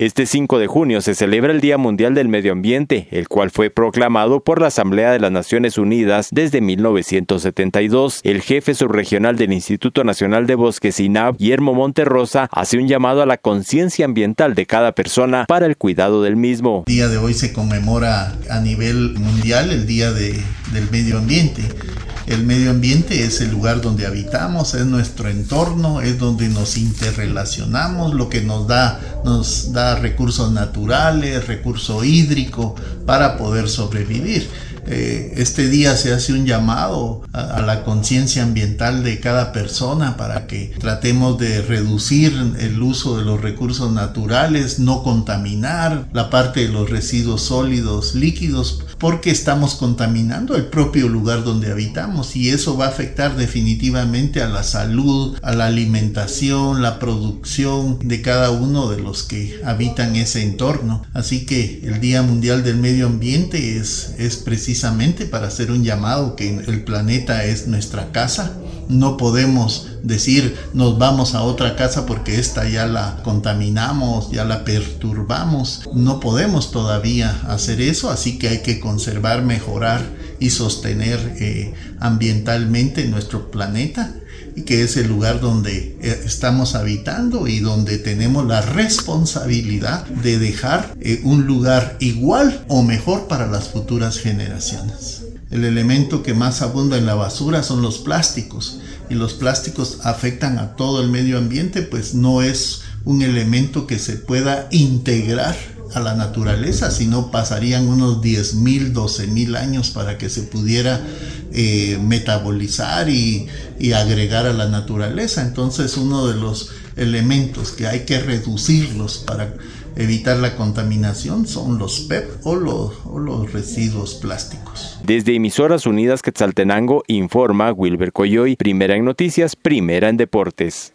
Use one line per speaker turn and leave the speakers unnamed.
Este 5 de junio se celebra el Día Mundial del Medio Ambiente, el cual fue proclamado por la Asamblea de las Naciones Unidas desde 1972. El jefe subregional del Instituto Nacional de Bosques INAB, Guillermo Monterrosa, hace un llamado a la conciencia ambiental de cada persona para el cuidado del mismo.
El día de hoy se conmemora a nivel mundial el Día del Medio Ambiente. El medio ambiente es el lugar donde habitamos, es nuestro entorno, es donde nos interrelacionamos, lo que nos da, nos da recursos naturales, recurso hídrico para poder sobrevivir. Eh, este día se hace un llamado a, la conciencia ambiental de cada persona para que tratemos de reducir el uso de los recursos naturales, no contaminar la parte de los residuos sólidos, líquidos, porque estamos contaminando el propio lugar donde habitamos y eso va a afectar definitivamente a la salud, a la alimentación, la producción de cada uno de los que habitan ese entorno. Así que el Día Mundial del Medio Ambiente es, es precisamente para hacer un llamado que el planeta es nuestra casa. No podemos decir nos vamos a otra casa porque esta ya la contaminamos, ya la perturbamos. No podemos todavía hacer eso, así que hay que conservar, mejorar y sostener eh, ambientalmente nuestro planeta y que es el lugar donde eh, estamos habitando y donde tenemos la responsabilidad de dejar eh, un lugar igual o mejor para las futuras generaciones. El elemento que más abunda en la basura son los plásticos. Y los plásticos afectan a todo el medio ambiente, pues no es un elemento que se pueda integrar a la naturaleza, sino pasarían unos 10.000, 12.000 años para que se pudiera eh, metabolizar y, agregar a la naturaleza. Entonces uno de los elementos que hay que reducirlos para evitar la contaminación son los PEP o los, o los residuos plásticos.
Desde Emisoras Unidas Quetzaltenango informa Wilber Coyoy, primera en noticias, primera en deportes.